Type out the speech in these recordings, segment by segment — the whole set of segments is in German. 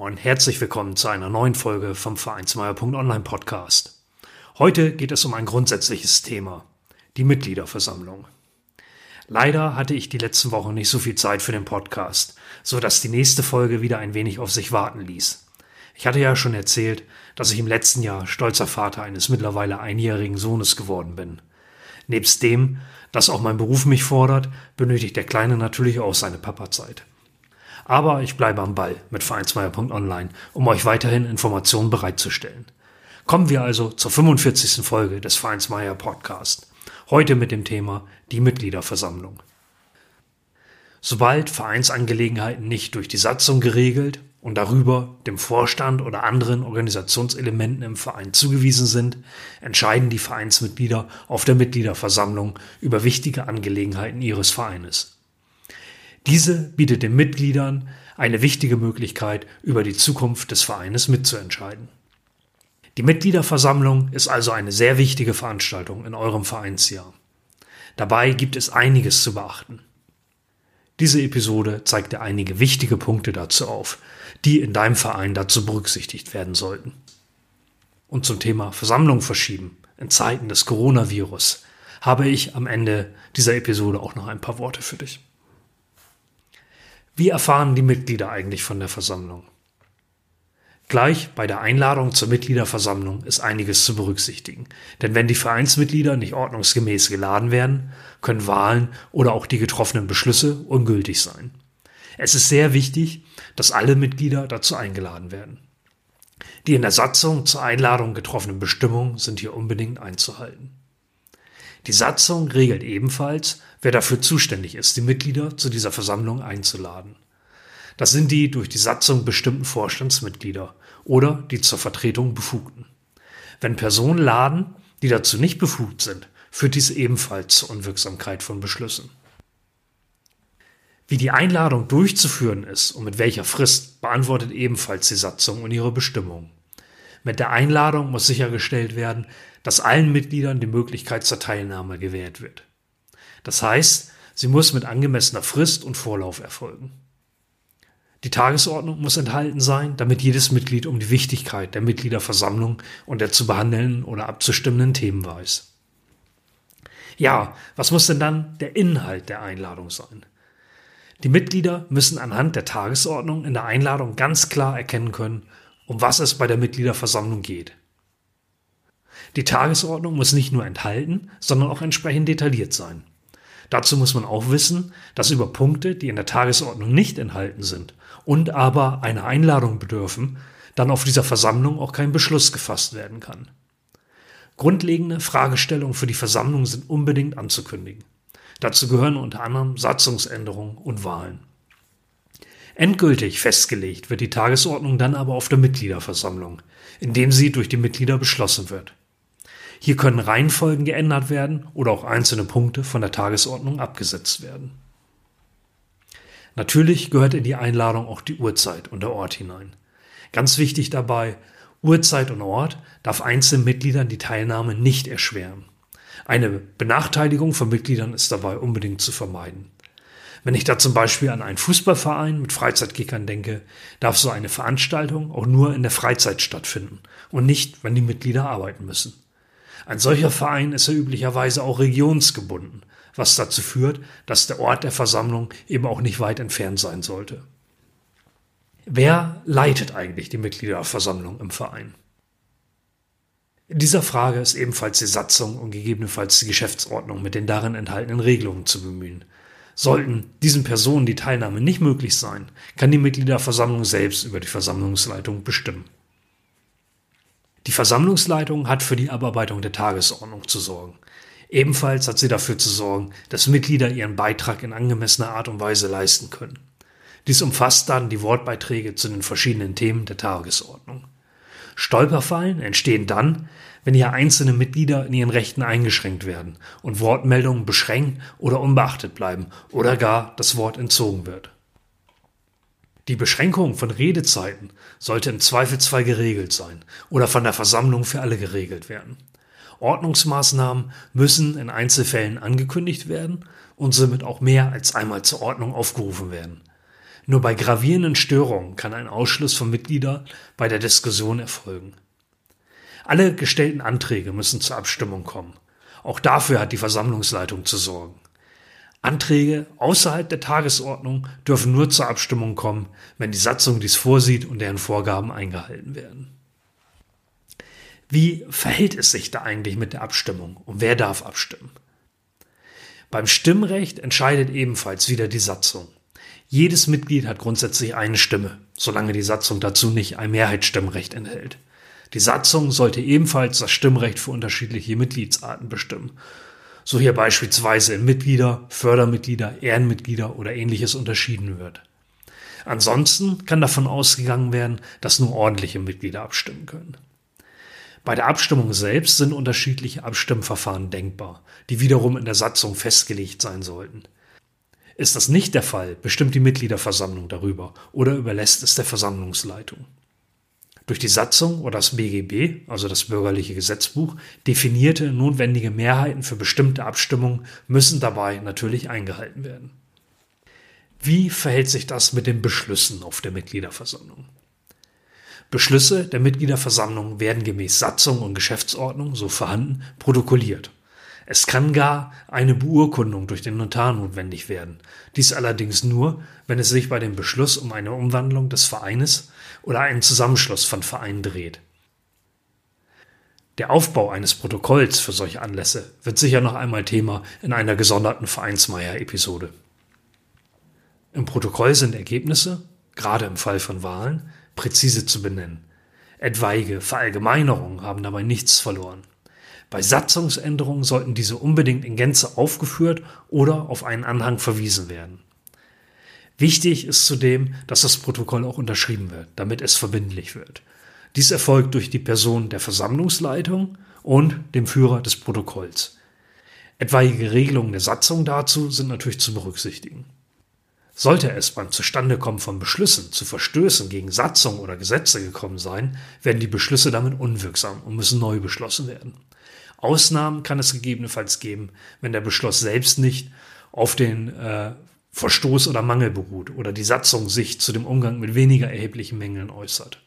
und herzlich willkommen zu einer neuen Folge vom Vereinsmeier.online Podcast. Heute geht es um ein grundsätzliches Thema, die Mitgliederversammlung. Leider hatte ich die letzten Wochen nicht so viel Zeit für den Podcast, so dass die nächste Folge wieder ein wenig auf sich warten ließ. Ich hatte ja schon erzählt, dass ich im letzten Jahr stolzer Vater eines mittlerweile einjährigen Sohnes geworden bin. Nebst dem, dass auch mein Beruf mich fordert, benötigt der Kleine natürlich auch seine Papazeit. Aber ich bleibe am Ball mit Vereinsmeier.online, um euch weiterhin Informationen bereitzustellen. Kommen wir also zur 45. Folge des Vereinsmeier Podcast. Heute mit dem Thema die Mitgliederversammlung. Sobald Vereinsangelegenheiten nicht durch die Satzung geregelt und darüber dem Vorstand oder anderen Organisationselementen im Verein zugewiesen sind, entscheiden die Vereinsmitglieder auf der Mitgliederversammlung über wichtige Angelegenheiten ihres Vereines. Diese bietet den Mitgliedern eine wichtige Möglichkeit, über die Zukunft des Vereines mitzuentscheiden. Die Mitgliederversammlung ist also eine sehr wichtige Veranstaltung in eurem Vereinsjahr. Dabei gibt es einiges zu beachten. Diese Episode zeigt dir einige wichtige Punkte dazu auf, die in deinem Verein dazu berücksichtigt werden sollten. Und zum Thema Versammlung verschieben in Zeiten des Coronavirus habe ich am Ende dieser Episode auch noch ein paar Worte für dich. Wie erfahren die Mitglieder eigentlich von der Versammlung? Gleich bei der Einladung zur Mitgliederversammlung ist einiges zu berücksichtigen. Denn wenn die Vereinsmitglieder nicht ordnungsgemäß geladen werden, können Wahlen oder auch die getroffenen Beschlüsse ungültig sein. Es ist sehr wichtig, dass alle Mitglieder dazu eingeladen werden. Die in der Satzung zur Einladung getroffenen Bestimmungen sind hier unbedingt einzuhalten. Die Satzung regelt ebenfalls, wer dafür zuständig ist, die Mitglieder zu dieser Versammlung einzuladen. Das sind die durch die Satzung bestimmten Vorstandsmitglieder oder die zur Vertretung Befugten. Wenn Personen laden, die dazu nicht befugt sind, führt dies ebenfalls zur Unwirksamkeit von Beschlüssen. Wie die Einladung durchzuführen ist und mit welcher Frist, beantwortet ebenfalls die Satzung und ihre Bestimmungen. Mit der Einladung muss sichergestellt werden, dass allen Mitgliedern die Möglichkeit zur Teilnahme gewährt wird. Das heißt, sie muss mit angemessener Frist und Vorlauf erfolgen. Die Tagesordnung muss enthalten sein, damit jedes Mitglied um die Wichtigkeit der Mitgliederversammlung und der zu behandelnden oder abzustimmenden Themen weiß. Ja, was muss denn dann der Inhalt der Einladung sein? Die Mitglieder müssen anhand der Tagesordnung in der Einladung ganz klar erkennen können, um was es bei der Mitgliederversammlung geht. Die Tagesordnung muss nicht nur enthalten, sondern auch entsprechend detailliert sein. Dazu muss man auch wissen, dass über Punkte, die in der Tagesordnung nicht enthalten sind und aber einer Einladung bedürfen, dann auf dieser Versammlung auch kein Beschluss gefasst werden kann. Grundlegende Fragestellungen für die Versammlung sind unbedingt anzukündigen. Dazu gehören unter anderem Satzungsänderungen und Wahlen. Endgültig festgelegt wird die Tagesordnung dann aber auf der Mitgliederversammlung, indem sie durch die Mitglieder beschlossen wird. Hier können Reihenfolgen geändert werden oder auch einzelne Punkte von der Tagesordnung abgesetzt werden. Natürlich gehört in die Einladung auch die Uhrzeit und der Ort hinein. Ganz wichtig dabei, Uhrzeit und Ort darf einzelnen Mitgliedern die Teilnahme nicht erschweren. Eine Benachteiligung von Mitgliedern ist dabei unbedingt zu vermeiden. Wenn ich da zum Beispiel an einen Fußballverein mit Freizeitkickern denke, darf so eine Veranstaltung auch nur in der Freizeit stattfinden und nicht, wenn die Mitglieder arbeiten müssen. Ein solcher Verein ist ja üblicherweise auch regionsgebunden, was dazu führt, dass der Ort der Versammlung eben auch nicht weit entfernt sein sollte. Wer leitet eigentlich die Mitgliederversammlung im Verein? In dieser Frage ist ebenfalls die Satzung und gegebenenfalls die Geschäftsordnung mit den darin enthaltenen Regelungen zu bemühen. Sollten diesen Personen die Teilnahme nicht möglich sein, kann die Mitgliederversammlung selbst über die Versammlungsleitung bestimmen. Die Versammlungsleitung hat für die Abarbeitung der Tagesordnung zu sorgen. Ebenfalls hat sie dafür zu sorgen, dass Mitglieder ihren Beitrag in angemessener Art und Weise leisten können. Dies umfasst dann die Wortbeiträge zu den verschiedenen Themen der Tagesordnung. Stolperfallen entstehen dann, wenn hier einzelne Mitglieder in ihren Rechten eingeschränkt werden und Wortmeldungen beschränkt oder unbeachtet bleiben oder gar das Wort entzogen wird. Die Beschränkung von Redezeiten sollte im Zweifelsfall geregelt sein oder von der Versammlung für alle geregelt werden. Ordnungsmaßnahmen müssen in Einzelfällen angekündigt werden und somit auch mehr als einmal zur Ordnung aufgerufen werden. Nur bei gravierenden Störungen kann ein Ausschluss von Mitgliedern bei der Diskussion erfolgen. Alle gestellten Anträge müssen zur Abstimmung kommen. Auch dafür hat die Versammlungsleitung zu sorgen. Anträge außerhalb der Tagesordnung dürfen nur zur Abstimmung kommen, wenn die Satzung dies vorsieht und deren Vorgaben eingehalten werden. Wie verhält es sich da eigentlich mit der Abstimmung und wer darf abstimmen? Beim Stimmrecht entscheidet ebenfalls wieder die Satzung. Jedes Mitglied hat grundsätzlich eine Stimme, solange die Satzung dazu nicht ein Mehrheitsstimmrecht enthält. Die Satzung sollte ebenfalls das Stimmrecht für unterschiedliche Mitgliedsarten bestimmen. So hier beispielsweise in Mitglieder, Fördermitglieder, Ehrenmitglieder oder ähnliches unterschieden wird. Ansonsten kann davon ausgegangen werden, dass nur ordentliche Mitglieder abstimmen können. Bei der Abstimmung selbst sind unterschiedliche Abstimmverfahren denkbar, die wiederum in der Satzung festgelegt sein sollten. Ist das nicht der Fall, bestimmt die Mitgliederversammlung darüber oder überlässt es der Versammlungsleitung. Durch die Satzung oder das BGB, also das bürgerliche Gesetzbuch, definierte notwendige Mehrheiten für bestimmte Abstimmungen müssen dabei natürlich eingehalten werden. Wie verhält sich das mit den Beschlüssen auf der Mitgliederversammlung? Beschlüsse der Mitgliederversammlung werden gemäß Satzung und Geschäftsordnung, so vorhanden, protokolliert. Es kann gar eine Beurkundung durch den Notar notwendig werden. Dies allerdings nur, wenn es sich bei dem Beschluss um eine Umwandlung des Vereines oder einen Zusammenschluss von Vereinen dreht. Der Aufbau eines Protokolls für solche Anlässe wird sicher noch einmal Thema in einer gesonderten Vereinsmeier-Episode. Im Protokoll sind Ergebnisse, gerade im Fall von Wahlen, präzise zu benennen. Etwaige Verallgemeinerungen haben dabei nichts verloren. Bei Satzungsänderungen sollten diese unbedingt in Gänze aufgeführt oder auf einen Anhang verwiesen werden. Wichtig ist zudem, dass das Protokoll auch unterschrieben wird, damit es verbindlich wird. Dies erfolgt durch die Person der Versammlungsleitung und dem Führer des Protokolls. Etwaige Regelungen der Satzung dazu sind natürlich zu berücksichtigen. Sollte es beim Zustandekommen von Beschlüssen zu Verstößen gegen Satzung oder Gesetze gekommen sein, werden die Beschlüsse damit unwirksam und müssen neu beschlossen werden. Ausnahmen kann es gegebenenfalls geben, wenn der Beschluss selbst nicht auf den äh, Verstoß oder Mangel beruht oder die Satzung sich zu dem Umgang mit weniger erheblichen Mängeln äußert.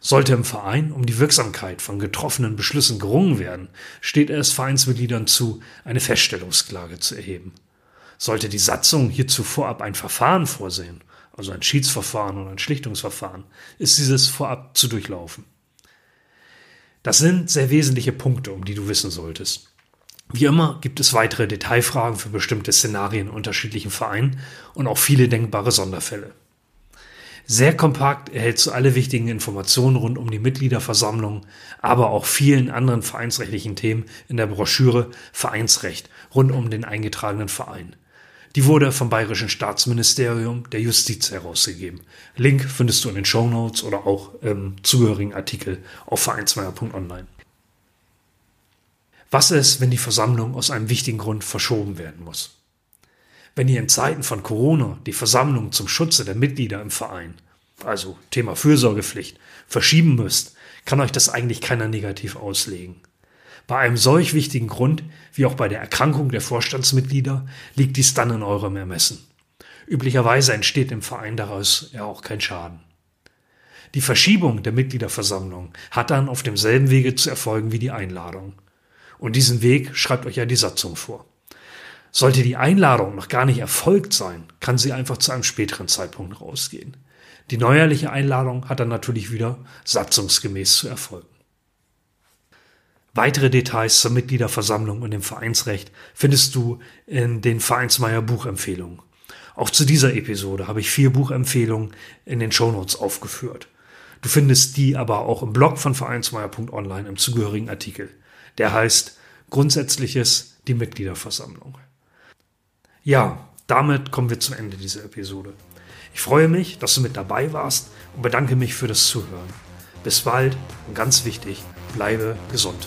Sollte im Verein um die Wirksamkeit von getroffenen Beschlüssen gerungen werden, steht es Vereinsmitgliedern zu, eine Feststellungsklage zu erheben. Sollte die Satzung hierzu vorab ein Verfahren vorsehen, also ein Schiedsverfahren oder ein Schlichtungsverfahren, ist dieses vorab zu durchlaufen. Das sind sehr wesentliche Punkte, um die du wissen solltest. Wie immer gibt es weitere Detailfragen für bestimmte Szenarien unterschiedlichen Vereinen und auch viele denkbare Sonderfälle. Sehr kompakt erhältst du alle wichtigen Informationen rund um die Mitgliederversammlung, aber auch vielen anderen vereinsrechtlichen Themen in der Broschüre Vereinsrecht rund um den eingetragenen Verein. Die wurde vom Bayerischen Staatsministerium der Justiz herausgegeben. Link findest du in den Show Notes oder auch im zugehörigen Artikel auf vereinsmeier.online. Was ist, wenn die Versammlung aus einem wichtigen Grund verschoben werden muss? Wenn ihr in Zeiten von Corona die Versammlung zum Schutze der Mitglieder im Verein, also Thema Fürsorgepflicht, verschieben müsst, kann euch das eigentlich keiner negativ auslegen. Bei einem solch wichtigen Grund wie auch bei der Erkrankung der Vorstandsmitglieder liegt dies dann in eurem Ermessen. Üblicherweise entsteht im Verein daraus ja auch kein Schaden. Die Verschiebung der Mitgliederversammlung hat dann auf demselben Wege zu erfolgen wie die Einladung. Und diesen Weg schreibt euch ja die Satzung vor. Sollte die Einladung noch gar nicht erfolgt sein, kann sie einfach zu einem späteren Zeitpunkt rausgehen. Die neuerliche Einladung hat dann natürlich wieder satzungsgemäß zu erfolgen. Weitere Details zur Mitgliederversammlung und dem Vereinsrecht findest du in den Vereinsmeier Buchempfehlungen. Auch zu dieser Episode habe ich vier Buchempfehlungen in den Shownotes aufgeführt. Du findest die aber auch im Blog von vereinsmeier.online im zugehörigen Artikel. Der heißt Grundsätzliches die Mitgliederversammlung. Ja, damit kommen wir zum Ende dieser Episode. Ich freue mich, dass du mit dabei warst und bedanke mich für das Zuhören. Bis bald und ganz wichtig, bleibe gesund.